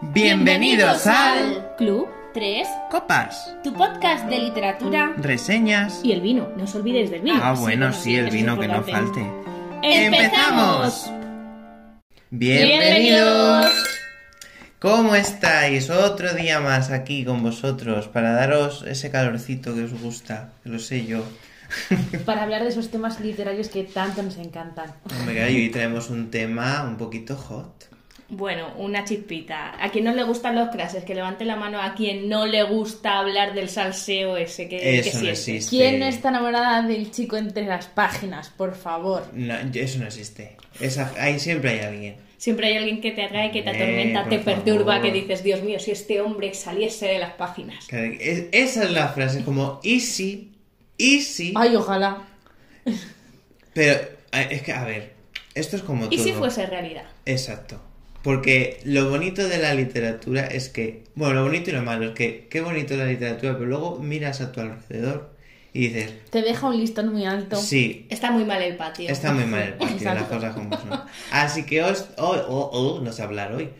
Bienvenidos al Club 3, Copas, tu podcast de literatura reseñas. y el vino. No os olvidéis del vino. Ah, bueno, sí, el vino que no falte. ¡Empezamos! Bienvenidos. ¿Cómo estáis? Otro día más aquí con vosotros para daros ese calorcito que os gusta, que lo sé yo. para hablar de esos temas literarios que tanto nos encantan. Hombre, que hoy traemos un tema un poquito hot. Bueno, una chispita. A quien no le gustan los clases, que levante la mano a quien no le gusta hablar del salseo ese que, que Eso no siente. existe. ¿Quién no está enamorada del chico entre las páginas? Por favor. No, eso no existe. Esa, ahí siempre hay alguien. Siempre hay alguien que te atrae, que te Eh, atormenta, te perturba, favor. que dices, Dios mío, si este hombre saliese de las páginas. Es- Esa es la frase, como easy, easy. Ay, ojalá. Pero es que, a ver, esto es como ¿Y todo. si fuese realidad? Exacto. Porque lo bonito de la literatura es que, bueno, lo bonito y lo malo es que qué bonito la literatura, pero luego miras a tu alrededor y dices, Te deja un listón muy alto. sí, Está muy mal el patio. está muy mal el patio, Exacto. las cosas como son. Así que os, hoy, oh, oh, no sé hablar hoy.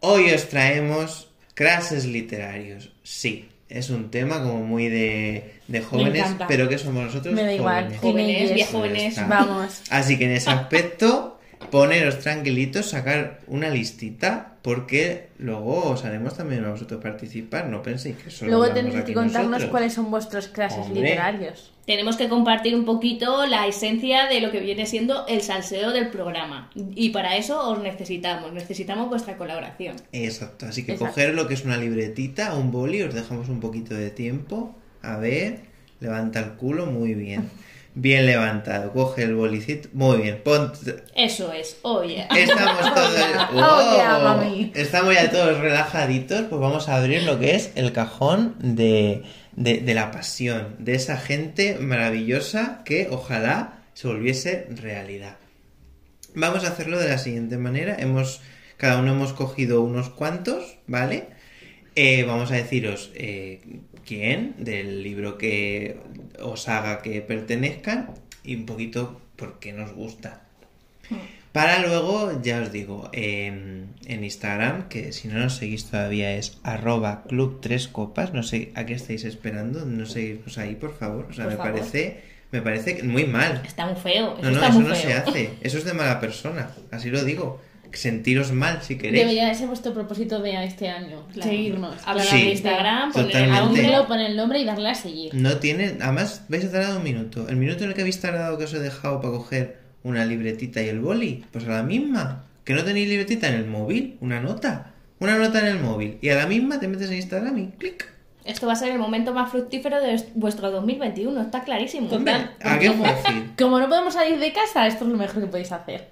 Hoy os traemos clases literarios. Sí, es un tema como muy de, de jóvenes, pero que somos nosotros Me da igual. jóvenes. Jóvenes, jóvenes. Está. Vamos. Así que en ese aspecto, poneros tranquilitos, sacar una listita, porque luego os haremos también a vosotros participar. No penséis que solo Luego tenéis que contarnos nosotros. cuáles son vuestros clases Hombre. literarios. Tenemos que compartir un poquito la esencia de lo que viene siendo el salseo del programa. Y para eso os necesitamos, necesitamos vuestra colaboración. Exacto, así que Exacto. coger lo que es una libretita, un boli, os dejamos un poquito de tiempo. A ver, levanta el culo, muy bien. Bien levantado, coge el bolicito, muy bien, ponte... Eso es, oye. Estamos todos... Oh, yeah, ¡Oh! mami. Estamos ya todos relajaditos, pues vamos a abrir lo que es el cajón de, de, de la pasión, de esa gente maravillosa que ojalá se volviese realidad. Vamos a hacerlo de la siguiente manera. Hemos, cada uno hemos cogido unos cuantos, ¿vale? Eh, vamos a deciros eh, quién, del libro que o saga que pertenezcan y un poquito por qué nos gusta. Para luego, ya os digo, en, en Instagram, que si no nos seguís todavía es arroba club tres copas, no sé a qué estáis esperando, no seguirnos ahí, por favor. O sea, Por me favor. parece, me parece muy mal. Está muy feo. Eso No, no, está eso muy no feo. se hace. Eso es de mala persona. Así lo digo. Sentiros mal si queréis. Debería de ser vuestro propósito de este año. Claro. Seguirnos. Hablar Sí, de Instagram, poner nombre. Abrirlo, poner el nombre y darle a seguir. No tiene. Además, vais a tardar un minuto. El minuto en el que habéis tardado que os he dejado para coger una libretita y el boli, pues a la misma. Que no tenéis libretita en el móvil, una nota. Una nota en el móvil. Y a la misma te metes en Instagram y clic. Esto va a ser el momento más fructífero de vuestro 2021, está clarísimo. Hombre, ¿a qué fácil? Como no podemos salir de casa, esto es lo mejor que podéis hacer.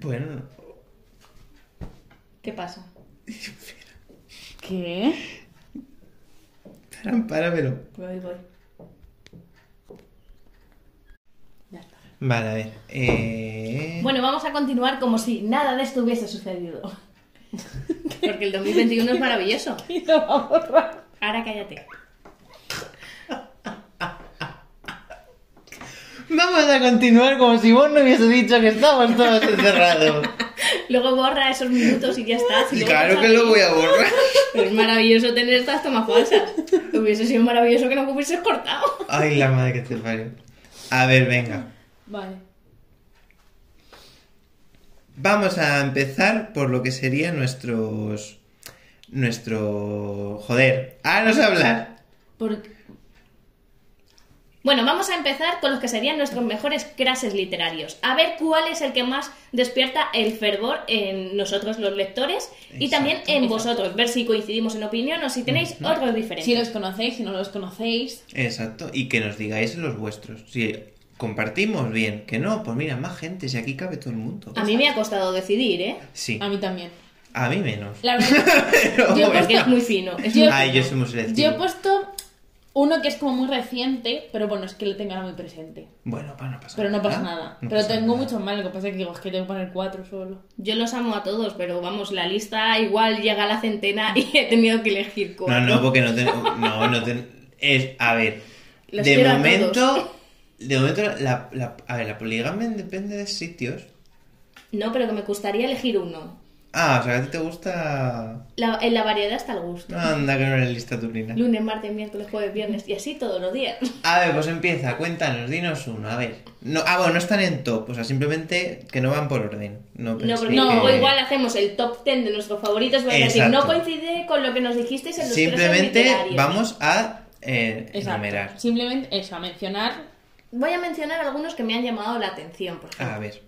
Bueno, ¿Qué pasa? ¿Qué? para, páramelo. Voy, voy. Ya está. Vale, a ver. Eh... Bueno, vamos a continuar como si nada de esto hubiese sucedido. Porque el 2021 es maravilloso. Y lo va a borrar. Ahora cállate. Vamos a continuar como si vos no hubiese dicho que estamos todos encerrados. Luego borra esos minutos y ya está. Si claro que lo voy a borrar. Pero es maravilloso tener estas tomas falsas. Hubiese sido maravilloso que no me hubieses cortado. Ay, la madre que te parió. A ver, venga. Vale. Vamos a empezar por lo que serían nuestros. Nuestro. Joder. Ahora no sé hablar. Porque... Bueno, vamos a empezar con los que serían nuestros mejores clases literarios. A ver cuál es el que más despierta el fervor en nosotros los lectores y también en vosotros. Ver si coincidimos en opinión o si tenéis otros diferentes. Si los conocéis, si no los conocéis. Exacto. Y que nos digáis los vuestros. Si compartimos bien. Que no, pues mira, más gente. Si aquí cabe todo el mundo. A mí me ha costado decidir, ¿eh? Sí. A mí también. A mí menos. La verdad, Pero yo bueno. Porque es muy fino. es Yo- muy- Ay, yo soy muy selectivo. yo he puesto uno que es como muy reciente, pero bueno, es que lo tengo ahora muy presente. Bueno, pues no pasa Pero no pasa nada. nada. No pero pasa tengo nada. muchos más, lo que pasa es que digo, es que tengo que poner cuatro solo. Yo los amo a todos, pero vamos, la lista igual llega a la centena y he tenido que elegir No, cuatro. no, porque no te... No, no te... Es, a ver, Los de momento... De momento, la, la- a ver, la poligamia depende de sitios. No, pero que me gustaría elegir uno. Ah, o sea, que a ti te gusta... La- en la variedad está el gusto. Anda, que no eres lista turina. Lunes, martes, miércoles, jueves, viernes y así todos los días. A ver, pues empieza, cuéntanos, dinos uno, a ver. No, ah, bueno, no están en top, o sea, simplemente que no van por orden. No, No, porque No. que- luego igual hacemos el top 10 de nuestros favoritos. Voy a decir, no coincide con lo que nos dijisteis en los Simplemente vamos a eh, enumerar. Simplemente eso, a mencionar. Voy a mencionar algunos que me han llamado la atención, por ejemplo. A ver.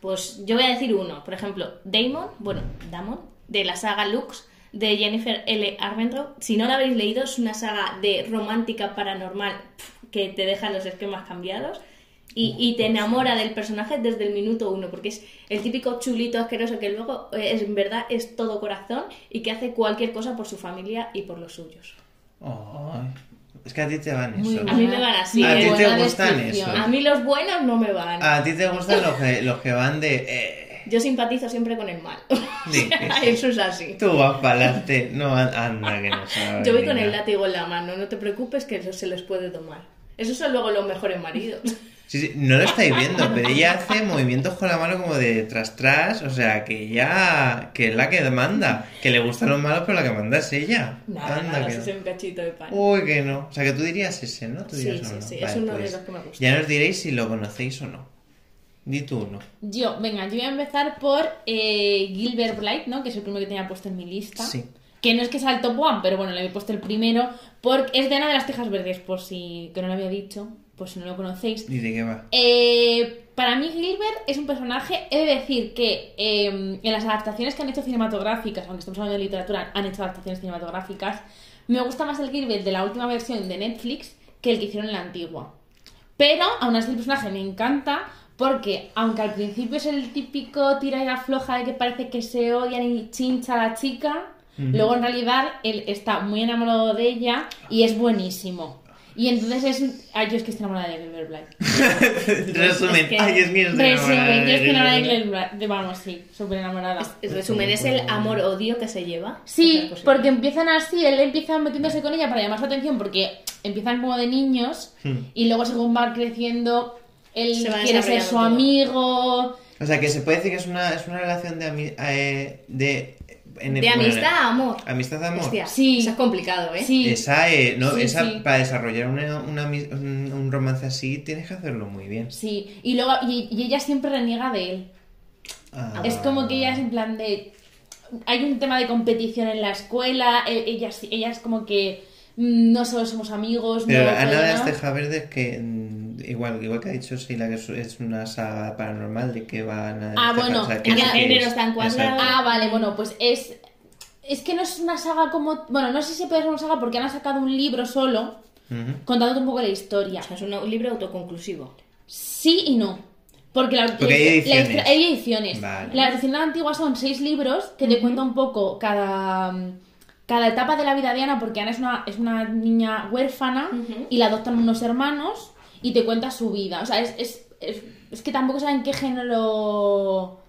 Pues yo voy a decir uno, por ejemplo, Damon, bueno, Damon, de la saga Lux, de Jennifer L. Armentrout. Si no la habéis leído, es una saga de romántica paranormal que te deja los esquemas cambiados y, y te enamora del personaje desde el minuto uno, porque es el típico chulito asqueroso que luego eh, es, en verdad es todo corazón y que hace cualquier cosa por su familia y por los suyos. Ay, es que a ti te van eso. A mí me van así. A ti te gustan eso. A mí los buenos no me van. A ti te gustan los que, los que van de... eh, Yo simpatizo siempre con el mal. Sí, Eso es así. Tú vas para adelante. No, anda, que no sabes. Yo voy con el látigo en la mano, no te preocupes que eso se les puede tomar. Esos son luego los mejores maridos. Sí, sí, no lo estáis viendo, pero ella hace movimientos con la mano como de tras tras, o sea, que ella, que es la que manda, que le gustan los malos, pero la que manda es ella. Nada, Anda, nada, que no. es un cachito de pan. Uy, que no. O sea, que tú dirías ese, ¿no? Tú Sí, dirías sí, sí, Vale, es uno de pues, los que me gusta. Ya nos diréis si lo conocéis o no. Di tú uno. Yo, venga, yo voy a empezar por eh, Gilbert Blight, ¿no? Que es el primero que tenía puesto en mi lista. Sí. Que no es que sea el top one, pero bueno, le he puesto el primero. Porque es de Ana de las Tejas Verdes, por si que no lo había dicho, por si no lo conocéis. ¿Y de qué va? Eh, para mí Gilbert es un personaje, he de decir que eh, en las adaptaciones que han hecho cinematográficas, aunque estamos hablando de literatura, han hecho adaptaciones cinematográficas, me gusta más el Gilbert de la última versión de Netflix que el que hicieron en la antigua. Pero aún así el personaje me encanta porque, aunque al principio es el típico tira y afloja de que parece que se odian y chincha a la chica, luego en realidad él está muy enamorado de ella y es buenísimo. Y entonces es... Ay, yo es que estoy enamorada de Gilbert Blight. Resumen. es que- Ay, es mío. Resumen, yo estoy enamorada de Gilbert Blight. De- Vamos, sí, súper enamorada. En resumen, es el amor-odio que se lleva. Sí, porque empiezan así, él empieza metiéndose con ella para llamar su atención porque empiezan como de niños y luego según va creciendo, él Se va quiere ser su todo. amigo. O sea, que se puede decir que es una, es una relación de... eh, de, en- De bueno, amistad a amor. Amistad de amor. Hostia, Sí. eso es complicado, ¿eh? Sí, Esa, eh, no, Sí, esa sí. para desarrollar una, un, un romance así tienes que hacerlo muy bien. sí. Y luego, y, y ella siempre reniega de él. Ah. Es como que ella es en plan de... Hay un tema de competición en la escuela, e- ella, sí- ella es como que mm, no solo somos amigos, Pero no... Ana de no. Verde que mm, igual, igual que ha dicho Sheila que es, una saga paranormal de que va Ana de Ah, bueno, en que género es- está encuadrado. exacto. Ah, vale, bueno, pues es. Es que no es una saga como. Bueno, no sé si puede ser una saga porque han sacado un libro solo Ujú. contándote un poco la historia. O sea, es un, un libro autoconclusivo. Sí y no. Porque, la, Porque hay la- la- ediciones. hay ediciones. Vale. La edición antigua son seis libros que te cuentan un poco cada, cada etapa de la vida de Ana, porque Ana es una, es una niña huérfana y la adoptan unos hermanos y te cuenta su vida. O sea, es, es, es, es que tampoco saben qué género.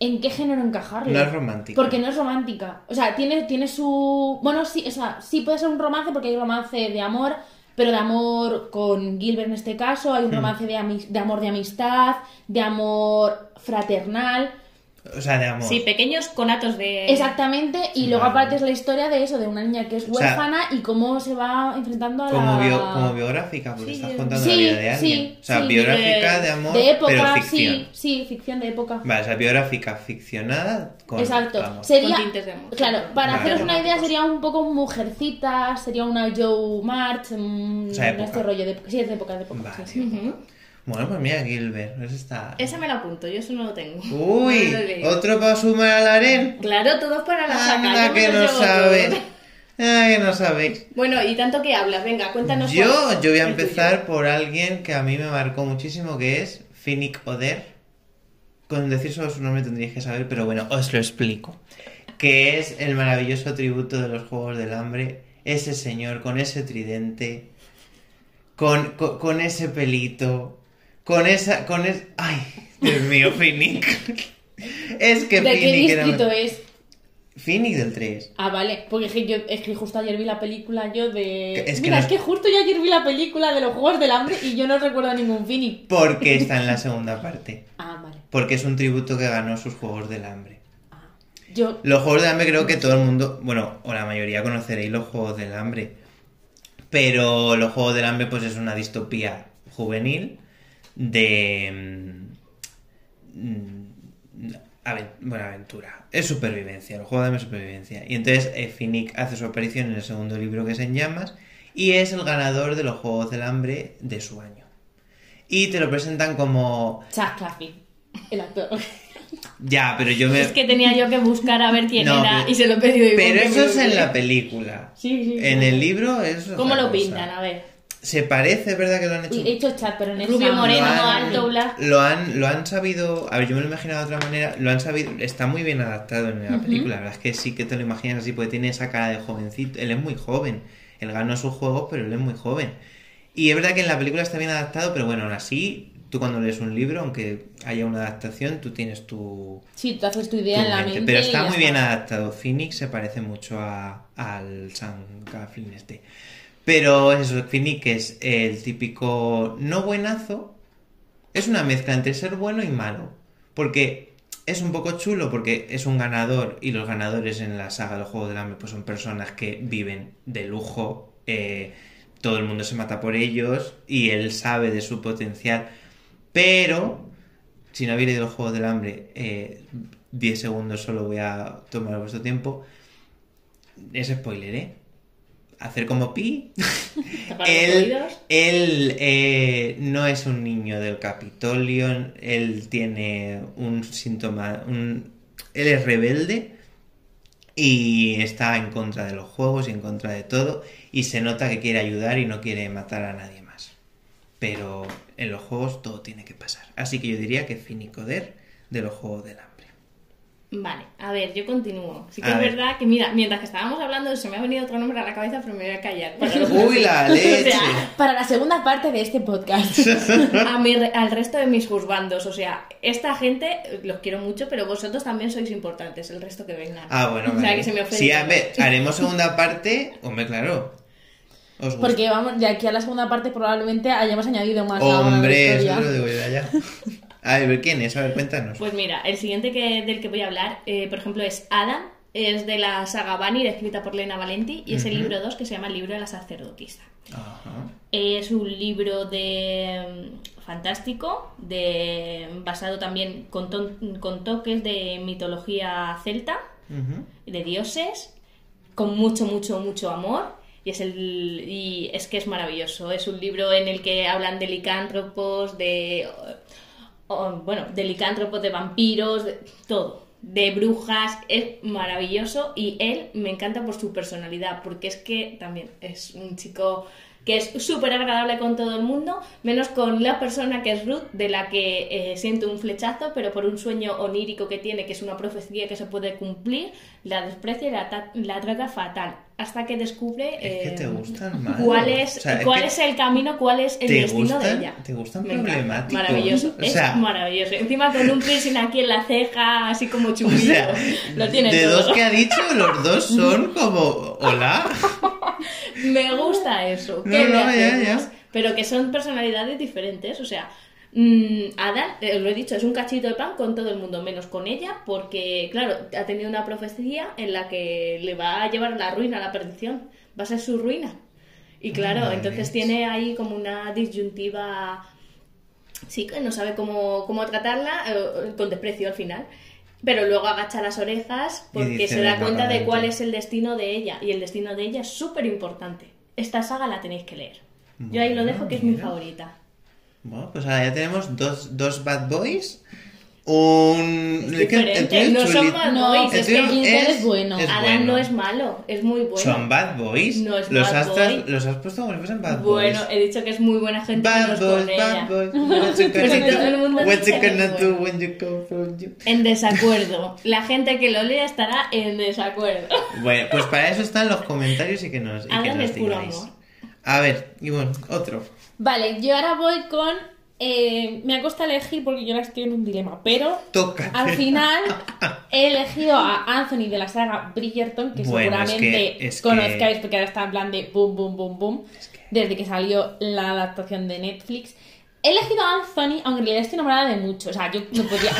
¿En qué género encajarlo? No es romántica. Porque no es romántica. O sea, tiene, tiene su. Bueno, sí, o sea, sí puede ser un romance porque hay romance de amor, pero de amor con Gilbert en este caso, Hmm. hay un romance de, de amor de amistad, de amor fraternal. O sea, de amor. Sí, pequeños conatos de... Exactamente, y luego aparte es la historia de eso, de una niña que es O sea, huérfana y cómo se va enfrentando a como, la... bio- como biográfica, porque Sí, estás contando Sí, la vida de alguien. sí, o sea, sí, biográfica de- de amor, de época, pero ficción. sí, sí, ficción de época. Vale, o sea, biográfica ficcionada con Exacto. amor. Sería, Con tintes de amor. claro, para Vale. haceros una idea Románticos. sería un poco mujercita, sería una Joe March, mm, O sea, época. este rollo de, sí, es de época, de época. Vale. sí. Bueno, pues mira, Gilbert, eso está... Esa me la apunto, yo eso no lo tengo. Uy, No lo otro para sumar al harén. Claro, todos para la saca. Anda, yo me que no sabes. Ah, que no sabéis. Bueno, y tanto que hablas, venga, cuéntanos. cuál Yo, es yo voy a empezar por alguien que a mí me marcó muchísimo, que es Finnick Oder. Con decir solo su nombre tendríais que saber, pero bueno, os lo explico. Que es el maravilloso tributo de los Juegos del Hambre. Ese señor con ese tridente, con, con, con ese pelito, con esa... con es... ¡Ay! Dios mío, Finnick. es que ¿De qué Finnick era... distrito es? Finnick del 3. Ah, vale, porque es que, yo, es que justo ayer vi la película yo de... Es que Mira, es que justo yo ayer vi la película de los Juegos del Hambre y yo no recuerdo ningún Finnick. Porque está en la segunda parte. Ah, vale. Porque es un tributo que ganó sus Juegos del Hambre. Ah. Yo, Los Juegos del Hambre creo que todo el mundo, bueno, o la mayoría conoceréis los Juegos del Hambre. Pero los Juegos del Hambre pues es una distopía juvenil de... mm, aven- bueno, aventura. Es supervivencia, del Hambre es supervivencia. Y entonces eh, Finnick hace su aparición en el segundo libro que es En Llamas y es el ganador de los Juegos del Hambre de su año. Y te lo presentan como... Chad Claffey, el actor. Ya, pero yo me... Es que tenía yo que buscar a ver quién No, era pero- y se lo he pedido. Pero eso es en la película. Sí, sí. En el libro es ¿Cómo lo cosa. pintan? A ver. Se parece, ¿verdad? Que lo han hecho. He hecho Chad, pero en Rubio moreno, lo han, alto, black. Lo han, lo han sabido. A ver, yo me lo he imaginado de otra manera. Lo han sabido. Está muy bien adaptado en la película. La verdad es que sí que te lo imaginas así, porque tiene esa cara de jovencito. Él es muy joven. Él ganó sus juegos, pero él es muy joven. Y es verdad que en la película está bien adaptado, pero bueno, aún así, tú cuando lees un libro, aunque haya una adaptación, tú tienes tu. Sí, tú haces tu idea tu en la mente. mente. Pero está muy bien adaptado. Phoenix se parece mucho a, al Sam Gafflin este. Pero eso, Phoenix es el típico no buenazo. Es una mezcla entre ser bueno y malo. Porque es un poco chulo porque es un ganador y los ganadores en la saga del juego del hambre pues son personas que viven de lujo. eh, todo el mundo se mata por ellos y él sabe de su potencial. Pero si no habéis leído los Juegos del Hambre, eh, 10 segundos solo voy a tomar vuestro tiempo. Es spoiler, ¿eh? Hacer como Pi. Él él eh, no es un niño del Capitolio, él tiene un síntoma, un, él es rebelde y está en contra de los juegos y en contra de todo y se nota que quiere ayudar y no quiere matar a nadie más. Pero en los juegos todo tiene que pasar. Así que yo diría que Finicoder de los Juegos del Hambre. Vale, a ver, yo continúo. Sí que A es ver. verdad que, mira, mientras que estábamos hablando, se me ha venido otro nombre a la cabeza, pero me voy a callar. ¡Uy, la O leche! sea, Para la segunda parte de este podcast. a mi re- al resto de mis juzgandos. O sea, esta gente los quiero mucho, pero vosotros también sois importantes, el resto que vengan. Ah, bueno, O sea, vale. que se me ofende. Sí, a ver, haremos segunda parte. Hombre, claro. ¿Os gusta? Porque vamos, de aquí a la segunda parte probablemente hayamos añadido más Hombre, eso lo digo yo ya. A ver, ¿quién es? A ver, cuéntanos. Pues mira, el siguiente que, del que voy a hablar, eh, por ejemplo, es Adam. Es de la saga Vanir, escrita por Lena Valenti, y es el libro 2 que se llama El libro de la sacerdotisa. Ajá. Es un libro de mm, fantástico, de basado también con, ton- con toques de mitología celta, de dioses, con mucho, mucho, mucho amor. Y es, el, y es que es maravilloso. Es un libro en el que hablan de licántropos, de. Bueno, de licántropos, de vampiros, de todo. De brujas. Es maravilloso. Y él me encanta por su personalidad. Porque es que también es un chico que es súper agradable con todo el mundo, menos con la persona que es Ruth, de la que eh, siente un flechazo, pero por un sueño onírico que tiene, que es una profecía que se puede cumplir, la desprecia y la, la trata fatal, hasta que descubre Es que eh, te gustan mal. cuál es, O sea, es cuál que es el camino, cuál es el destino de ella. te gustan problemáticos. Maravilloso, O es maravilloso. Encima con un piercing aquí en la ceja, así como O chumbido. sea, Lo tiene de todo. dos que ha dicho, los dos son como. Hola. Me gusta eso. No, ¿Qué le no, ya, hacemos? ya. Pero que son personalidades diferentes. O sea, mm, Adán, eh, lo he dicho, es un cachito de pan con todo el mundo, menos con ella, porque, claro, ha tenido una profecía en la que le va a llevar a la ruina, a la perdición. Va a ser su ruina. Y claro, entonces tiene ahí como una disyuntiva. Sí, que no sabe cómo, cómo tratarla, eh, con desprecio al final. Pero luego agacha las orejas porque se da "Venga, cuenta de pa'lante". cuál es el destino de ella. Y el destino de ella es súper importante. Esta saga la tenéis que leer. Yo ahí lo dejo, que es mi favorita. Bueno, pues ahora ya tenemos dos, dos bad boys. Un. Es ¿qué- el tuyo es no son bad No, boys. el Es que Gilbert es bueno. Adán bueno. no es malo, es muy bueno. Son bad boys. No es los, bad has, boy. los has puesto como si fuesen bad Bueno, boys. he dicho que es muy buena gente Bad boys, con ella. bad boys. What you gonna you que gonna es do bueno. when you come from you? En desacuerdo. La gente que lo lea estará en desacuerdo. Bueno, pues para eso están los comentarios y que nos, y que Adán nos es puro digáis. amor. A ver, y bueno, otro. Vale, yo ahora voy con. eh, me ha costado elegir porque yo ahora estoy en un dilema, pero Toca. al final he elegido a Anthony de la saga Bridgerton, que Bueno, es seguramente que- es que- conozcáis porque ahora está en plan de boom, boom, boom, boom, desde que salió la adaptación de Netflix. He elegido a Anthony, aunque en realidad estoy enamorada de mucho. O sea, yo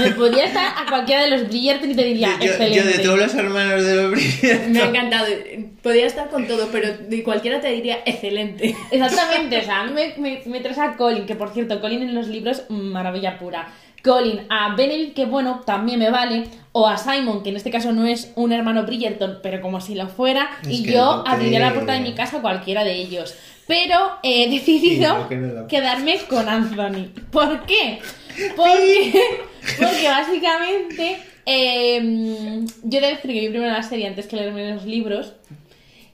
me podía estar a cualquiera de los Bridgerton y te diría, Yo, excelente. yo de todos los hermanos de los Bridgerton. Me ha encantado. Podría estar con todo, pero de cualquiera te diría excelente. Exactamente, o sea, a mí me, me, me traes a Colin, que por cierto, Colin en los libros, maravilla pura. Colin, a Benedict, que bueno, también me vale, o a Simon, que en este caso no es un hermano Bridgerton, pero como si lo fuera, Es y yo abriría la puerta de mi casa a cualquiera de ellos. Pero he decidido no quedarme con Anthony. ¿Por qué? Porque, porque básicamente eh, yo que vi primero la serie antes que leerme los libros.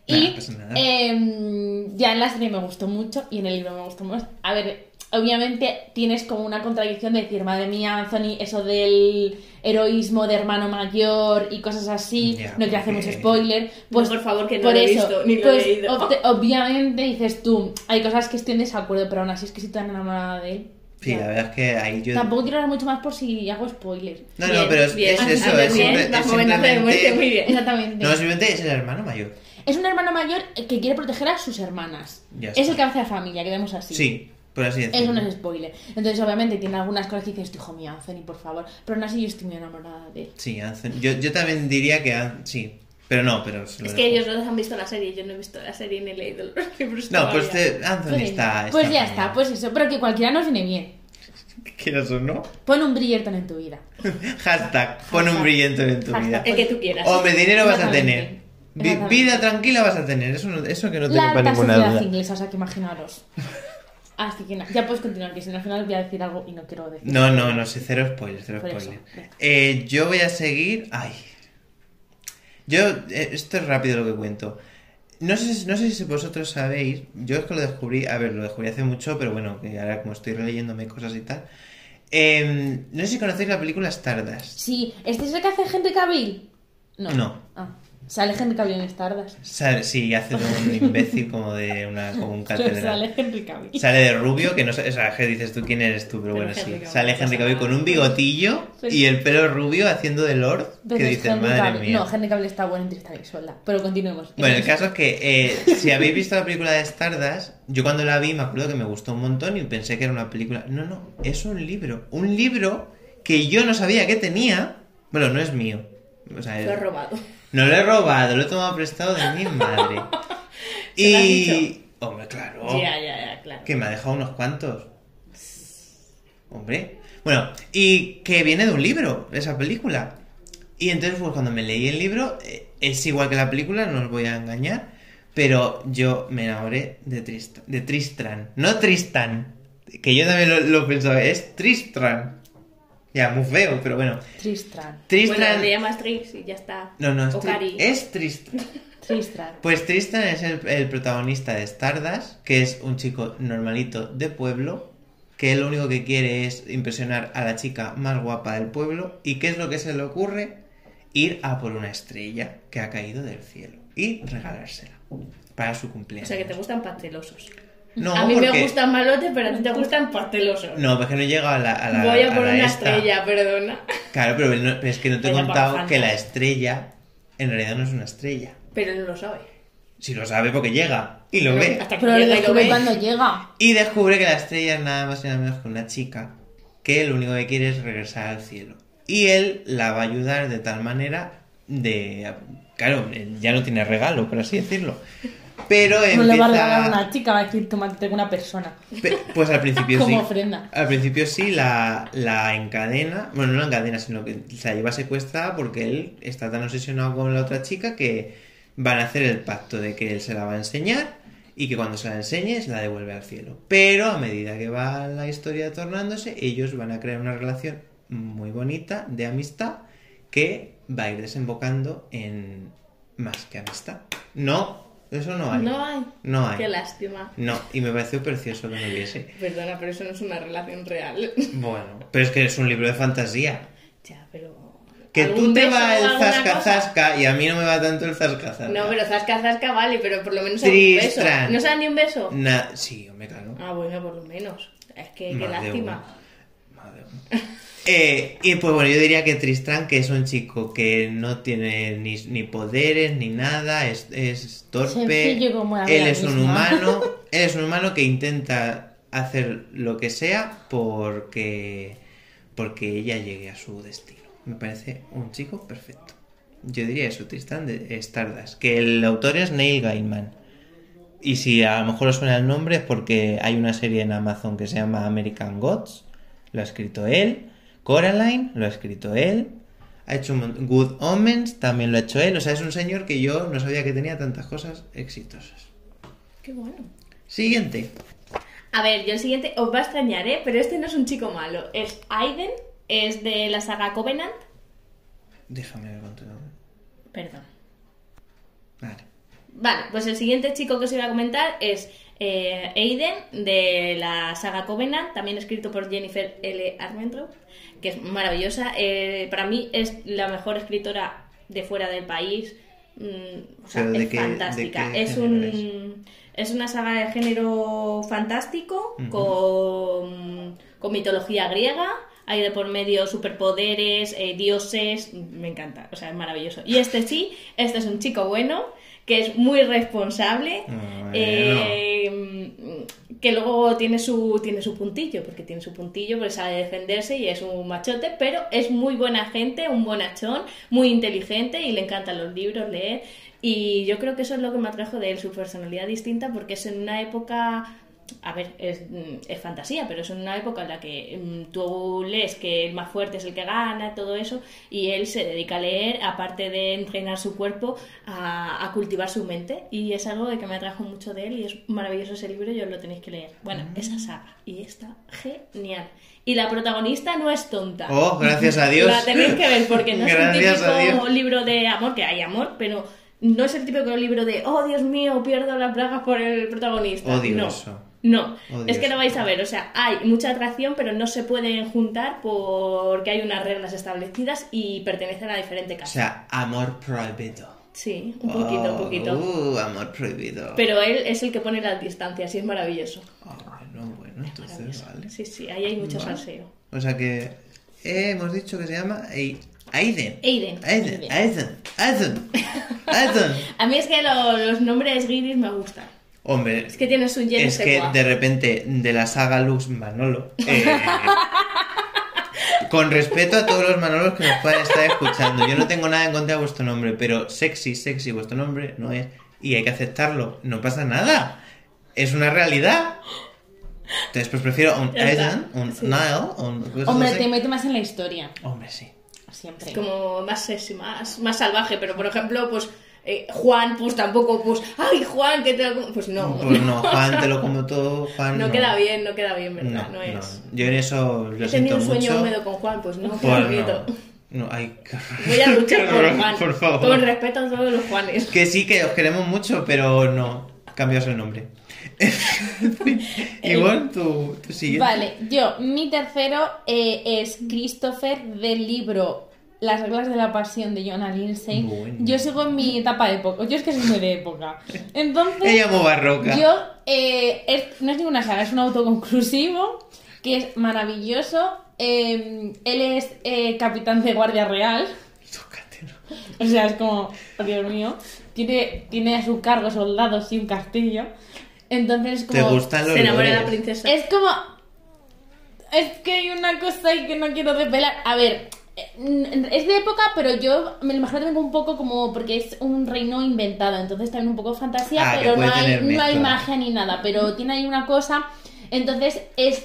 Y eh, ya en la serie me gustó mucho y en el libro me gustó más. A ver, obviamente tienes como una contradicción de decir, madre mía, Anthony, eso del heroísmo de hermano mayor y cosas así, no quiero hacer mucho spoiler. Pues por favor, que no por lo he eso, visto, ni lo he pues, leído. ob- obviamente dices tú, hay cosas que estoy en desacuerdo, pero aún así es que estoy tan enamorada de él. Sí, Ya. la verdad es que ahí yo. Tampoco quiero hablar mucho más por si hago spoiler. No, Bien, no, pero es, bien. es eso, es, bien, simple- es amenaza de muerte, simplemente. muy bien. Exactamente. No, simplemente es el hermano mayor. Es un hermano mayor que quiere proteger a sus hermanas. Ya es está. el cabeza de familia, que vemos así. Sí, por así Eso decirlo. no es spoiler. Entonces, obviamente, tiene algunas cosas que dices, hijo mío, Anthony, por favor. Pero aún así, yo estoy muy enamorada de él. Sí, Anthony. Yo, yo también diría que sí, pero no, pero Es que ellos dos han visto la serie, yo no he visto la serie ni he leído los libros. No, pues te- Anthony Pues, está, pues ya está, pues eso. Pero que cualquiera nos viene bien. ¿Quieras o no? Pon un Bridgerton en tu vida. Hashtag, pon un brillante en tu Hashtag. vida. El que tú quieras. Hombre, dinero vas a tener. Vida tranquila vas a tener. Eso, no- eso que no te La quepa alta ninguna sociedad duda. inglesa, o sea, que imaginaros. Así que nada, ya puedes continuar, que si no al final voy a decir algo y no quiero decir. No, no, no sé, cero spoiler, cero Por eso, spoiler. venga. Eh, yo voy a seguir. Ay. Yo, eh, esto es rápido lo que cuento. No sé, si- no sé si vosotros sabéis, yo es que lo descubrí, a ver, lo descubrí hace mucho, pero bueno, que ahora como estoy releyéndome cosas y tal. Eh, no sé si conocéis la película Stardust. Sí, ¿este es el que hace Henry Cavill? No. No. Ah, sale Henry Cavill en Stardust. Sale- sí, hace de un imbécil como de una, como un Pero catedral. sale Henry Cavill. Sale de rubio, que no sé, o sea, que dices tú quién eres tú, pero Pero bueno, Henry sí. Sale Henry Cavill con un bigotillo y el pelo rubio haciendo de Lord, Pero que es dices, madre Cavill. mía. No, Henry Cavill está bueno en Tristán Solda. Pero continuemos. Bueno, el caso es que eh, si habéis visto la película de Stardust, yo cuando la vi me acuerdo que me gustó un montón y pensé que era una película. No, no, es un libro. Un libro que yo no sabía que tenía. Bueno, no es mío. O sea, Lo he robado. No lo he robado, lo he tomado prestado de mi madre. ¿Se lo has y. dicho? Hombre, claro. Ya, ya, ya, claro. Que me ha dejado unos cuantos. Hombre. Bueno, y que viene de un libro, esa película. Y entonces, pues cuando me leí el libro, eh, es igual que la película, no os voy a engañar. Pero yo me enamoré de, Trist de Tristran. No Tristan. Que yo también lo, lo pensaba, es Tristran. Ya, muy feo, pero bueno. Tristran. Tristran. Bueno, le llamas Trix y ya está. No, no, es, O Tri- es Tristran. Tristran. Pues Tristan es el, el protagonista de Stardust, que es un chico normalito de pueblo, que lo único que quiere es impresionar a la chica más guapa del pueblo. ¿Y qué es lo que se le ocurre? Ir a por una estrella que ha caído del cielo y regalársela para su O cumpleaños. sea que te gustan pastelosos. No, a mí porque- me gustan malotes, pero a ti te gustan pastelosos. No, porque no llega a la. a la- Voy a por la una esta. estrella, perdona. Claro, pero, no- pero es que no te he a por contado que la estrella en realidad no es una estrella. Pero él no lo sabe. Si lo sabe porque llega y lo ve. Hasta que Pero lo llega y lo descubre ve. cuando llega. Y descubre que la estrella es nada más y nada menos que una chica que lo único que quiere es regresar al cielo. Y él la va a ayudar de tal manera de... Claro, ya no tiene regalo, por así decirlo. Pero No empieza... le va a regalar a una chica, va a decir, toma, tengo una persona. Pe- Pues al principio Como sí. ofrenda. Al principio sí, la, la encadena. Bueno, no la encadena, sino que se la lleva secuestrada porque él está tan obsesionado con la otra chica que van a hacer el pacto de que él se la va a enseñar y que cuando se la enseñe se la devuelve al cielo. Pero a medida que va la historia tornándose, ellos van a crear una relación muy bonita de amistad que va a ir desembocando en más que amistad. No, eso no hay. No hay. No hay. Qué lástima. No, y me pareció precioso que no hubiese. Perdona, pero eso no es una relación real. Bueno, pero es que es un libro de fantasía. ya, pero. Que ¿algún tú te va el zasca cosa? zasca y a mí no me va tanto el zasca zasca. No, pero zasca zasca vale, pero por lo menos algún beso. ¿No se dan ni un beso? Na- sí, hombre, claro. Ah, bueno, por lo menos. Es que qué lástima. Madre mía. Eh, y pues bueno, yo diría que Tristran, que es un chico que no tiene ni, ni poderes ni nada, es, es torpe. Sencillo como la él es un humano, él es un humano que intenta hacer lo que sea porque, porque ella llegue a su destino. Me parece un chico perfecto. Yo diría eso, Tristan de Stardust. Que el autor es Neil Gaiman. Y si a lo mejor os suena el nombre es porque hay una serie en Amazon que se llama American Gods. Lo ha escrito él. Coraline lo ha escrito él. Ha hecho un Good Omens, también lo ha hecho él. O sea, es un señor que yo no sabía que tenía tantas cosas exitosas. Qué bueno. Siguiente. A ver, yo el siguiente os va a extrañar, ¿eh? Pero este no es un chico malo. Es Aiden, es de la saga Covenant. Déjame ver cuánto nombre. Perdón. Vale. Vale, pues el siguiente chico que os iba a comentar es eh, Aiden de la saga Covenant, también escrito por Jennifer L. Armentrout, que es maravillosa. Eh, para mí es la mejor escritora de fuera del país. Mm, o sea, Pero ¿de es qué- fantástica. es un es una saga de género fantástico con, con mitología griega. Hay de por medio superpoderes, eh, dioses, me encanta, o sea, es maravilloso. Y este sí, este es un chico bueno, que es muy responsable, Bueno. eh, que luego tiene su, tiene su puntillo, porque tiene su puntillo, porque sabe defenderse y es un machote, pero es muy buena gente, un bonachón, muy inteligente y le encantan los libros, leer. Y yo creo que eso es lo que me atrajo de él, su personalidad distinta, porque es en una época a ver, es, mm, es fantasía, pero es en una época en la que mm, tú lees que el más fuerte es el que gana, todo eso, y él se dedica a leer, aparte de entrenar su cuerpo, a, a cultivar su mente, y es algo de que me atrajo mucho de él, y es maravilloso ese libro, y os lo tenéis que leer. Bueno, esa saga, y está genial. Y la protagonista no es tonta. Oh, gracias a Dios. La tenéis que ver, porque no es un Gracias típico libro de amor, que hay amor, pero no es el típico libro de, oh Dios mío, pierdo las plagas por el protagonista. Odio no. No, Odio es que lo vais a ver, o sea, hay mucha atracción, pero no se pueden juntar porque hay unas reglas establecidas y pertenecen a diferente O casa. sea, amor prohibido. Sí, un poquito, un Oh, poquito. Uh, amor prohibido. Pero él es el que pone las distancias y es maravilloso. Ah, bueno, bueno, entonces vale. Sí, sí, ahí hay mucho Vale. salseo. O sea que eh, hemos dicho que se llama Ai- Aiden. Aiden. Aiden. Aiden. Aiden. Aiden. A mí es que lo- los nombres guiris me gustan. Hombre, Es que tiene su je ne es que de repente de la saga Lux Manolo. eh, con respeto a todos los Manolos que nos puedan estar escuchando. Yo no tengo nada en contra de vuestro nombre, pero sexy, sexy vuestro nombre no es. Y hay que aceptarlo. No pasa nada. Es una realidad. Entonces, pues prefiero un. Aiden, un Sí. Niall, un. Hombre, así. te mete más en la historia. Hombre, sí. Siempre. Es como más sexy, más, más salvaje, pero por ejemplo, pues eh, Juan, pues tampoco, pues, ay Juan, que te lo... Pues no, Pues no, Juan, te lo como todo, Juan. no no. queda bien, no queda bien, ¿verdad? No, No, es... no. Yo en eso lo He tenido un sueño mucho. húmedo con Juan, pues no, Pues bonito. no. No, ay. Voy a luchar por Juan. Por favor. Con respeto a todos los Juanes. Que sí, que os queremos mucho, pero no. Cambiaos el nombre. Igual tu, tu siguiente. Vale, yo, mi tercero eh, es Christopher del libro Las reglas de la pasión de Jonah Lindsay. Bueno. Yo sigo en mi etapa de época. Yo es que soy muy de época. Entonces, Ella muy barroca. yo, eh, es- no es ninguna saga, es un autoconclusivo que es maravilloso. Eh, él es eh, capitán de Guardia Real. Tócatelo. O sea, es como, oh, Dios mío, tiene, tiene a su cargo soldados y un castillo. Entonces, es ¿Te como, gustan los Se enamora de la princesa. es como. Es que hay una cosa ahí que no quiero desvelar. A ver, es de época, pero yo me lo imagino también un poco como. Porque es un reino inventado, entonces también un poco fantasía, Ah, pero no hay, no hay magia ni nada. Pero tiene ahí una cosa. Entonces es. él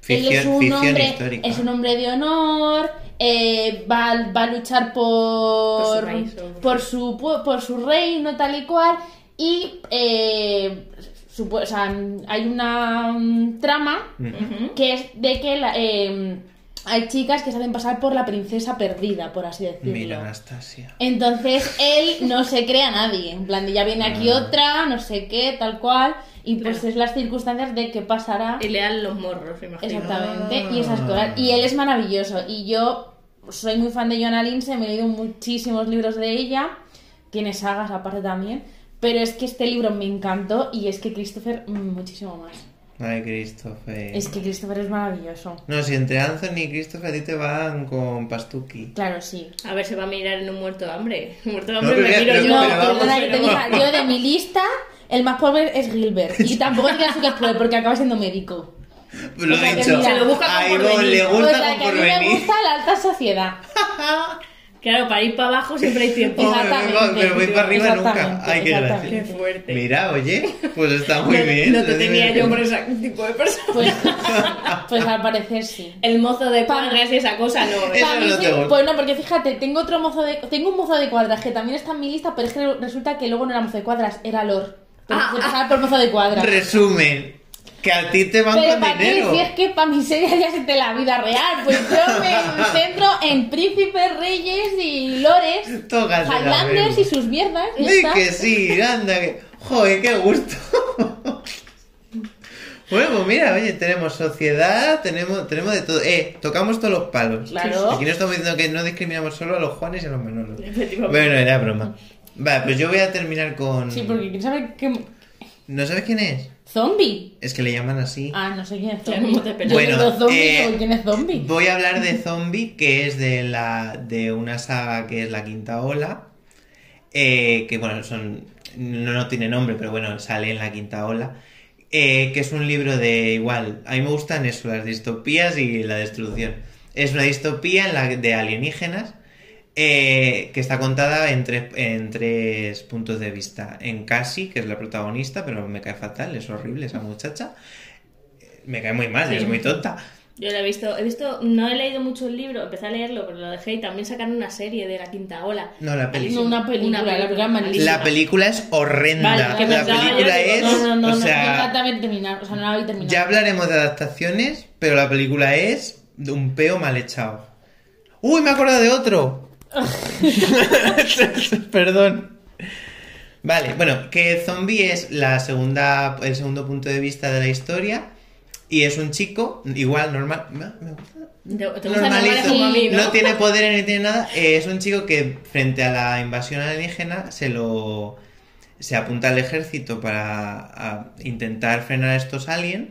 Ficción, es un hombre. histórica. Es un hombre de honor. eh, va, va a luchar por. Por su país, por su, por su reino, tal y cual. Y. eh, supo- o sea, hay una mm, trama que es de que la- eh, hay chicas que se hacen pasar por la princesa perdida, por así decirlo. Mira, Anastasia. Entonces él no se cree a nadie, en plan de ya viene aquí Ah. otra, no sé qué, tal cual, y pues Claro. es las circunstancias de qué pasará Y le dan los morros, me imagino. exactamente, Ah. y esas cosas. Y él es maravilloso, y yo soy muy fan de Joanna Lindsay, me he leído muchísimos libros de ella, tiene sagas aparte también, pero es que este libro me encantó y es que Christopher mm, muchísimo más. Ay, Christopher. Es que Christopher es maravilloso. No, si entre Anthony y Christopher a ti te van con Pastuki. Claro, sí. A ver, se va a mirar en un muerto de hambre. Muerto de No, hambre pero me miro yo. No, perdona que te diga, yo de mi lista, el más pobre es Gilbert. Y tampoco digas que es pobre porque acaba siendo médico. Lo O sea, he dicho. mira, se lo busca a con Ivonne porvenir. le O gusta sea, con que a mí me gusta la alta sociedad. Claro, para ir para abajo siempre hay tiempo. Oh, Exactamente. pero voy para arriba nunca. Ay, qué gracia. Qué fuerte. Mira, oye, pues está muy no, bien. no te tenía yo por ese tipo de persona. Pues, pues al parecer sí. El mozo de cuadras y esa cosa no. ¿eh? Eso no sí, te pues no, porque fíjate, tengo otro mozo de tengo un mozo de cuadras que también está en mi lista, pero es que resulta que luego no era mozo de cuadras, era Lor. Pero Ah, se pasaba por mozo de cuadras. Resumen, que a ti te van Pero con para qué dinero. si es que para mi serie ya se te la vida real, pues yo me centro en príncipes, reyes y lores, Highlanders y sus mierdas. y está. que sí, anda, que... Joder, qué gusto. Bueno, pues mira, oye, tenemos sociedad, tenemos, tenemos de todo. Eh, tocamos todos los palos. Claro. Aquí no estamos diciendo que no discriminamos solo a los Juanes y a los Manolos. Bueno, era broma. Vale, pues yo voy a terminar con... Sí, porque quién sabe qué ¿No sabes quién es? zombie. Es que le llaman así. Ah, no sé quién es zombie. no Bueno, zombie, eh, ¿quién es zombie? Voy a hablar de Zombie, que es de la de una saga que es la quinta ola. eh, que bueno, son. No, no tiene nombre, pero bueno, sale en la quinta ola. eh, que es un libro de igual. A mí me gustan eso, las distopías y la destrucción. Es una distopía en la de alienígenas. Eh, que está contada en tres, en tres puntos de vista. En Cassie, que es la protagonista, pero me cae fatal, es horrible esa muchacha. Me cae muy mal, Sí. es muy tonta. Yo lo he visto, he visto, no he leído mucho el libro, empecé a leerlo, pero lo dejé y también sacaron una serie de la quinta ola. No, la película. No, una película, la película es malísima. La película es horrenda. Vale, que la película digo, es. No, no, no, o no, no sea, la de terminar, o sea, no la voy a terminar. ya hablaremos de adaptaciones, pero la película es de un peo mal echado. ¡Uy, me he acordado de otro! Perdón. Vale, bueno, que Zombie es la segunda, el segundo punto de vista de la historia. Y es un chico, igual, normal. me- me gusta ¿Te, te gustan normalito, normales como a mí, no no? tiene poder ni tiene nada. eh, es un chico que frente a la invasión alienígena se lo se apunta al ejército para intentar frenar a estos aliens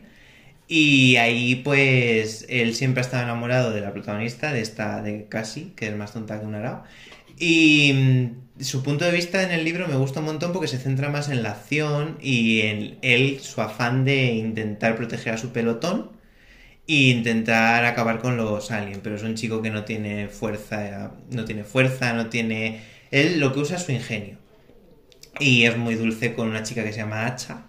y ahí pues él siempre ha estado enamorado de la protagonista de esta de Cassie que es más tonta que un arao y mm, su punto de vista en el libro me gusta un montón porque se centra más en la acción y en él su afán de intentar proteger a su pelotón y intentar acabar con los aliens, pero es un chico que no tiene fuerza, no tiene fuerza, no tiene... Él lo que usa es su ingenio. Y es muy dulce con una chica que se llama Hacha,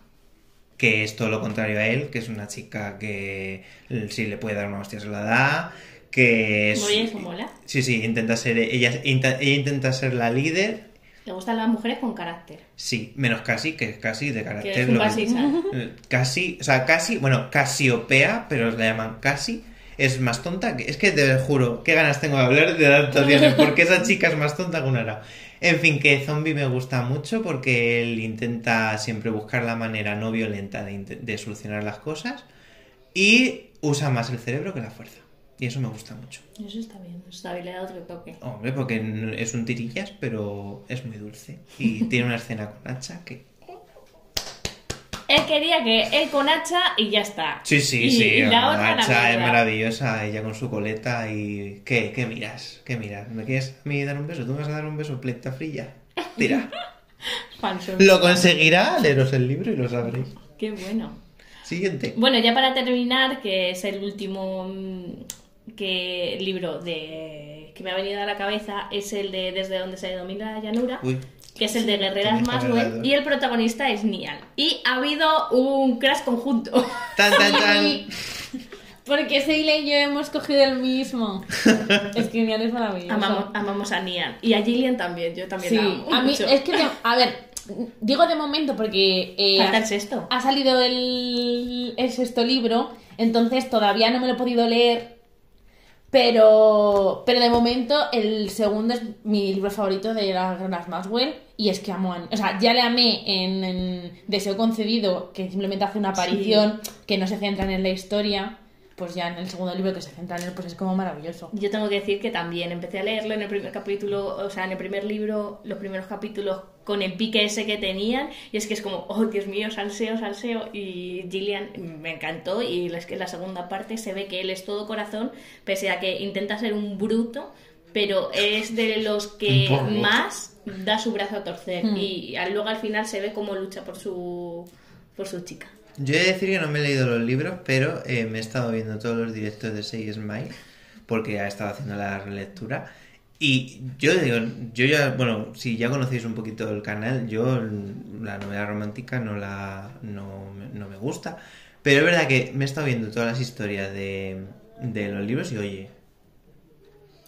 que es todo lo contrario a él, que es una chica que si le puede dar una hostia se la da, que es... Oye, eso mola. Sí, sí, intenta ser... Ella, ella intenta ser la líder, Te gustan las mujeres con carácter. sí, menos casi, que es casi de Que carácter... es un lo- basisa. eh, Casi, o sea, casi, bueno, Casiopea, pero la llaman casi. Es más tonta que. Es que te juro, qué ganas tengo de hablar de adaptaciones, porque esa chica es más tonta que una ara. En fin, que Zombie me gusta mucho porque él intenta siempre buscar la manera no violenta de, de solucionar las cosas y usa más el cerebro que la fuerza. Y eso me gusta mucho. Eso está bien, eso bien, le da otro toque. Hombre, porque es un tirillas, pero es muy dulce. Y tiene una escena con hacha que. Él quería que él con hacha y ya está. Sí, sí, Y- sí. y la otra la Hacha es maravillosa, ella con su coleta y... ¿Qué? ¿Qué miras? ¿Qué miras? ¿Me quieres a mí dar un beso? ¿Tú me vas a dar un beso? Pleta frilla. Tira. Falso. Lo conseguirá, leeros el libro y lo sabréis. Qué bueno. Siguiente. Bueno, ya para terminar, que es el último mm, que libro de que me ha venido a la cabeza, es el de Desde donde se domina la llanura, Uy. Que es el de Guerreras Maswell, y el protagonista es Niall. Y ha habido un crash conjunto. Tan, tan, Porque Seila y yo hemos cogido el mismo. es que Niall es maravilloso. amamos, amamos a Niall. Y a Gillian también, yo también Sí, la amo a mí mucho. es que, de- a ver, digo de momento porque eh, Falta el sexto. ha salido el, el sexto libro, entonces todavía no me lo he podido leer, pero, pero de momento el segundo es mi libro favorito de las Granas Maswell y es que amo a... O sea, ya le amé en, en Deseo Concedido, que simplemente hace una aparición que no se centra en la historia, pues ya en el segundo libro que se centra en él, pues es como maravilloso. Yo tengo que decir que también empecé a leerlo en el primer capítulo, o sea, en el primer libro, los primeros capítulos con el pique ese que tenían, y es que es como, oh Dios mío, salseo, salseo, y Gillian me encantó, y es que en la segunda parte se ve que él es todo corazón, pese a que intenta ser un bruto, pero es de los que más da su brazo a torcer Mm. y al- luego al final se ve cómo lucha por su por su chica. Yo he de decir que no me he leído los libros, pero eh, me he estado viendo todos los directos de Say Smile porque ha estado haciendo la relectura. Y yo digo, yo ya, bueno, si ya conocéis un poquito el canal, yo la novela romántica no la no, me- no me gusta. Pero es verdad que me he estado viendo todas las historias de, de los libros y oye,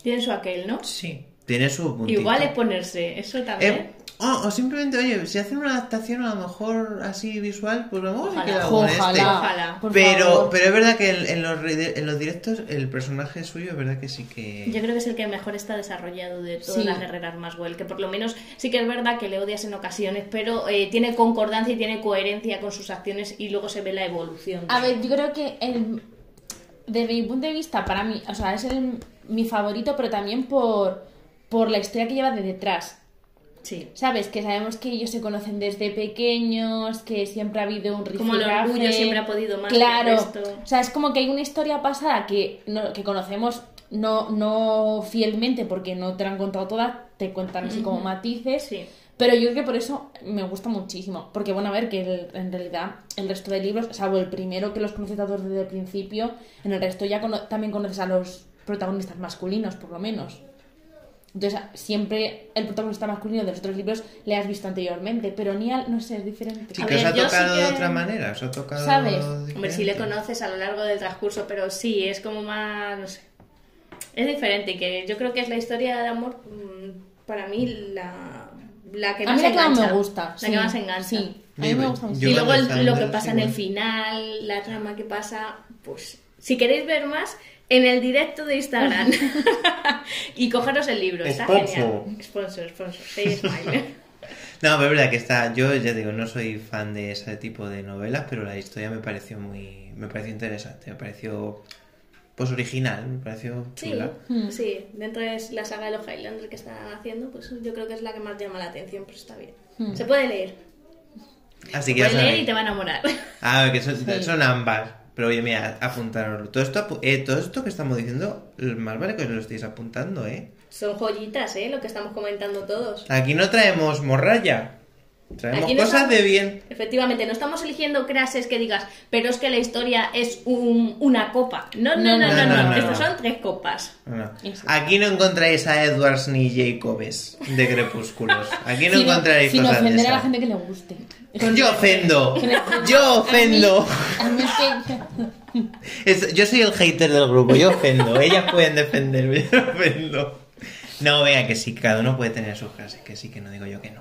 Tiene su aquel, ¿no? sí, tiene su puntito. Igual es ponerse, eso también. Eh, oh, o simplemente, oye, si hacen una adaptación a lo mejor así visual, pues vamos a Ojalá. quedar con Ojalá. este. Ojalá. por Pero, favor. pero es verdad que en, en los, en los directos el personaje suyo es verdad que sí que... Yo creo que es el que mejor está desarrollado de todas Sí. las guerreras Maswell, que por lo menos sí que es verdad que le odias en ocasiones, pero eh, tiene concordancia y tiene coherencia con sus acciones y luego se ve la evolución. A ver, yo creo que el, desde mi punto de vista, para mí, o sea, es el, mi favorito, pero también por, por la historia que lleva de detrás. Sí. ¿Sabes? Que sabemos que ellos se conocen desde pequeños, que siempre ha habido un Como el orgullo siempre ha podido más que Claro. el resto. O sea, es como que hay una historia pasada que, no, que conocemos no, no fielmente porque no te la han contado toda, te cuentan así como matices. Sí. Pero yo creo que por eso me gusta muchísimo. Porque, bueno, a ver, que el- en realidad el resto de libros, salvo el primero que los conoces todos desde el principio, en el resto ya cono- también conoces a los protagonistas masculinos, por lo menos. Entonces, siempre el protagonista masculino de los otros libros le has visto anteriormente, pero Nial, no sé, es diferente. Sí, A que os ha sí tocado de otra manera, os ha tocado... ¿Sabes? Hombre, si le diferente. conoces a lo largo del transcurso, pero sí, es como más, no sé. Es diferente, que yo creo que es la historia de amor, mm, para mí, la, la que A más mí la que más engancha. me gusta. La sí, que más engancha. Sí, a mí Yo- me gusta mucho. y luego el- lo que pasa en el final, la trama que pasa, pues si queréis ver más, en el directo de Instagram. y cogeros el libro, está Sponsor. genial. Sponsor, sponsor. Smile. No, pero es verdad que está... Yo ya digo, no soy fan de ese tipo de novelas, pero la historia me pareció muy... Me pareció interesante, me pareció... Pues original, me pareció Sí, chula. sí, dentro de la saga de los Highlander que están haciendo, pues yo creo que es la que más llama la atención, pero está bien. Se puede leer. Así que Puedes ya leer y te va a enamorar. Ah, que son, Sí. son ambas. Pero oye, mira, apuntaroslo. Todo esto, eh, todo esto que estamos diciendo, más vale que os lo estéis apuntando, ¿eh? Son joyitas, ¿eh? Lo que estamos comentando todos. Aquí no traemos morralla. Traemos Aquí no cosas estamos- de bien. Efectivamente, no estamos eligiendo crases que digas, pero es que la historia es un- una copa. No, no, no, no, no. No, no. son tres copas. Aquí no encontráis a Edwards ni Jacobes de Crepúsculos. Aquí no Sin- encontraréis cosas de ofender a la gente que le guste. Yo ofendo. Yo ofendo. A mí, a mí es que- Es- yo soy el hater del grupo, yo ofendo. Ellas pueden defenderme, yo ofendo. No, vea que sí, cada uno puede tener sus frases, que sí, que no digo yo que no.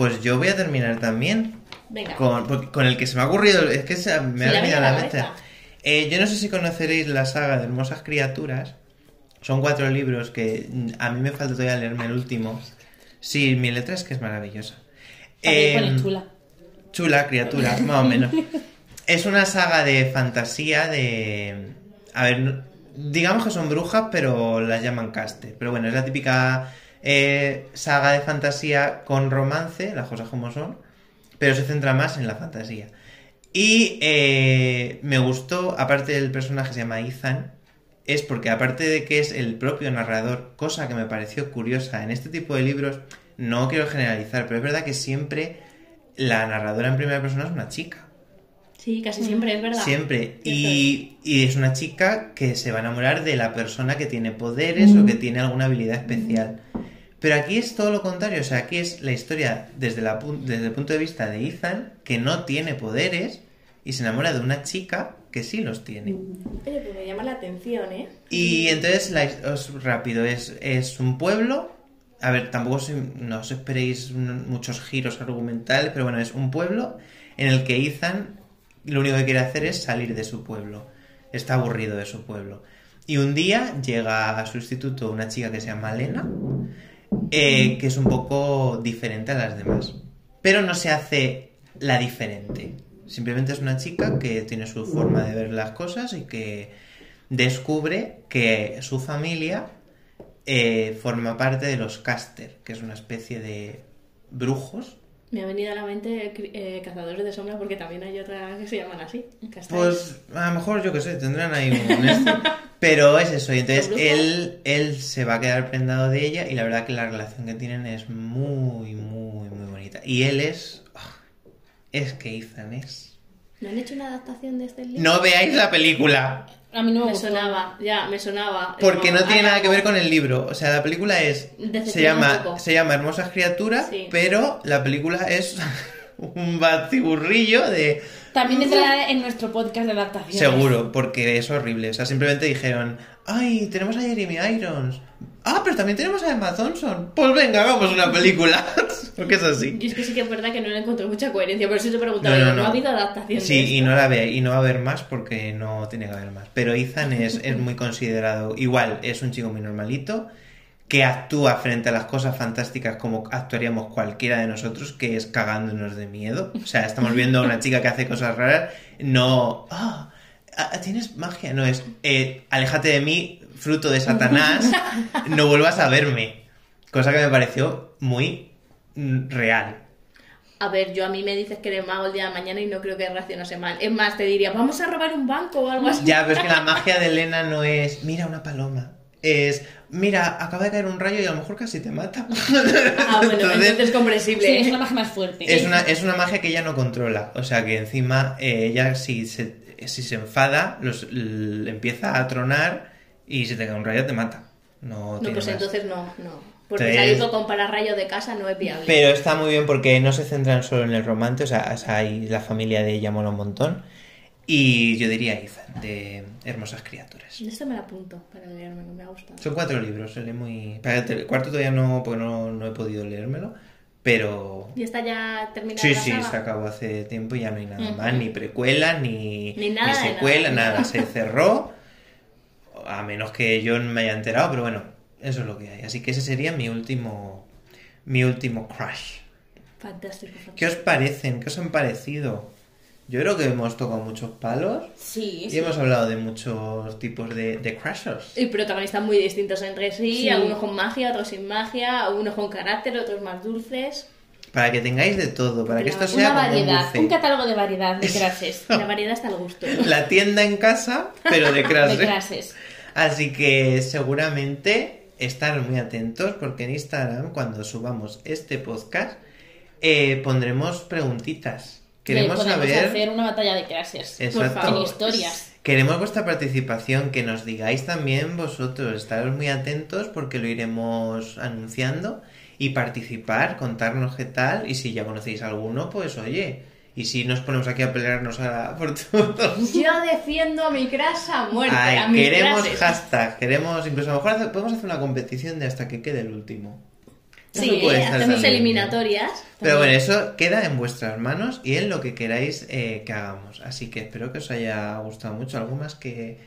Pues yo voy a terminar también Venga. con, con el que se me ha ocurrido, es que se, me ha venido a la la mente. Eh, yo no sé si conoceréis la saga de Hermosas Criaturas. Son cuatro libros que mm, a mí me falta todavía leerme el último. Sí, mi letra es que es maravillosa. Em, chula. Chula criatura, más o menos. Es una saga de fantasía de... A ver, digamos que son brujas, pero las llaman caste. Pero bueno, es la típica eh, saga de fantasía con romance, las cosas como son, pero se centra más en la fantasía. Y eh, me gustó, aparte del personaje se llama Ethan, es porque aparte de que es el propio narrador, cosa que me pareció curiosa en este tipo de libros, no quiero generalizar, pero es verdad que siempre la narradora en primera persona es una chica. Sí, casi siempre es verdad. Siempre. Y, y es una chica que se va a enamorar de la persona que tiene poderes o que tiene alguna habilidad especial. Pero aquí es todo lo contrario. O sea, aquí es la historia desde, la, desde el punto de vista de Ethan, que no tiene poderes y se enamora de una chica que sí los tiene. Oye, pues me llama la atención, ¿eh? Y entonces, la, os- rápido, es, es un pueblo. A ver, tampoco os- no os esperéis muchos giros argumentales, pero bueno, es un pueblo en el que Ethan lo único que quiere hacer es salir de su pueblo. Está aburrido de su pueblo. Y un día llega a su instituto una chica que se llama Lena, eh, que es un poco diferente a las demás. Pero no se hace la diferente. Simplemente es una chica que tiene su forma de ver las cosas y que descubre que su familia eh, forma parte de los Caster, que es una especie de brujos Me ha venido a la mente eh, Cazadores de Sombras porque también hay otras que se llaman así. Castaños. Pues a lo mejor, yo qué sé, tendrán ahí un este. Pero es eso, y entonces él, él se va a quedar prendado de ella y la verdad que la relación que tienen es muy, muy, muy bonita. Y él es... ah, Es que Ethan es... ¿No han hecho una adaptación de este libro? No veáis la película, A mí no me, sonaba, ya, me sonaba. porque no tiene nada que ver con el libro. O sea, la película es... Se llama, se llama Hermosas Criaturas, Sí. pero la película es un batiburrillo de... También entrará en nuestro podcast de adaptación. Seguro, porque es horrible. O sea, simplemente dijeron, ay, tenemos a Jeremy Irons. Ah, pero también tenemos a Emma Thompson. Pues venga, hagamos una película. porque es así. Yo es que sí que es verdad que no le encontré mucha coherencia, por eso te preguntaba, No, no, digo, ¿no, no. ha habido adaptación Sí, y no la ve, y no va a haber más porque no tiene que haber más. Pero Ethan es, es muy considerado. Igual, es un chico muy normalito que actúa frente a las cosas fantásticas como actuaríamos cualquiera de nosotros, que es cagándonos de miedo. O sea, estamos viendo a una chica que hace cosas raras, no... Ah, ah, tienes magia, no es... eh, aléjate de mí, fruto de Satanás, no vuelvas a verme. Cosa que me pareció muy mm, real. A ver, yo a mí me dices que eres mago el día de mañana y no creo que reaccionase mal. Es más, te diría, vamos a robar un banco o algo así. Ya, pero es que la magia de Elena no es, mira una paloma. Es, mira, acaba de caer un rayo y a lo mejor casi te mata. Ah, bueno, Entonces, entonces es comprensible. Sí, es una magia más fuerte. es una, es una magia que ella no controla. O sea que encima eh, ella si se, si se enfada, los, l- empieza a tronar y si te cae un rayo te mata. No, pues más. entonces no, no. Porque Entonces- salir con pararrayos de casa no es viable. Pero está muy bien porque no se centran solo en el romance, o sea, o sea, ahí la familia de ella mola un montón. Y yo diría Ethan, de Hermosas Criaturas. Esto me lo apunto para leerme, me ha gustado. Son cuatro libros, se lee muy... El cuarto todavía no, porque no, no he podido leérmelo, pero... ¿Y está ya terminada Sí, la sí, saga? se acabó hace tiempo y ya no hay nada Ujú. más, ni precuela, ni, Ni nada de secuela, nada. nada. Se cerró, a menos que yo no me haya enterado, pero bueno, eso es lo que hay. Así que ese sería mi último, mi último crush. Fantástico, fantástico. ¿Qué os parecen? ¿Qué os han parecido? Yo creo que hemos tocado muchos palos Sí, y sí. hemos hablado de muchos tipos de, de crushes. Y protagonistas muy distintos entre sí, Sí. algunos con magia, otros sin magia, algunos con carácter, otros más dulces. Para que tengáis de todo, para que esto sea Una como un variedad, un catálogo de variedad de clases. La variedad está al gusto. La tienda en casa, pero de de crushes. clases. Así que seguramente estar muy atentos porque en Instagram cuando subamos este podcast eh, pondremos preguntitas. Queremos Que podemos saber... hacer una batalla de clases. Exacto. En favor. historias. Queremos vuestra participación, que nos digáis también vosotros, estaros muy atentos porque lo iremos anunciando y participar, contarnos qué tal y si ya conocéis alguno, pues oye, y si nos ponemos aquí a pelearnos a, por todos. Yo defiendo a mi crasa a muerte, Ay, a mis queremos clases. hashtag, queremos, incluso a lo mejor podemos hacer una competición de hasta que quede el último. Sí, puede estar hacemos también bien. eliminatorias. Pero bueno, eso queda en vuestras manos y en lo que queráis eh, que hagamos. Así que espero que os haya gustado mucho. ¿Algo más que,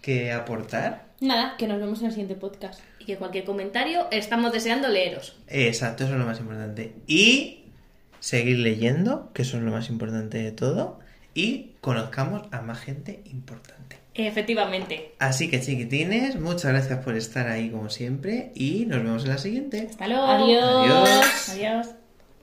que aportar? Nada, que nos vemos en el siguiente podcast. Y que cualquier comentario estamos deseando leeros. Exacto, eso es lo más importante. Y seguir leyendo, que eso es lo más importante de todo. Y conozcamos a más gente importante. Efectivamente. Así que chiquitines, muchas gracias por estar ahí como siempre y nos vemos en la siguiente. Hasta luego. Adiós. Adiós. Adiós.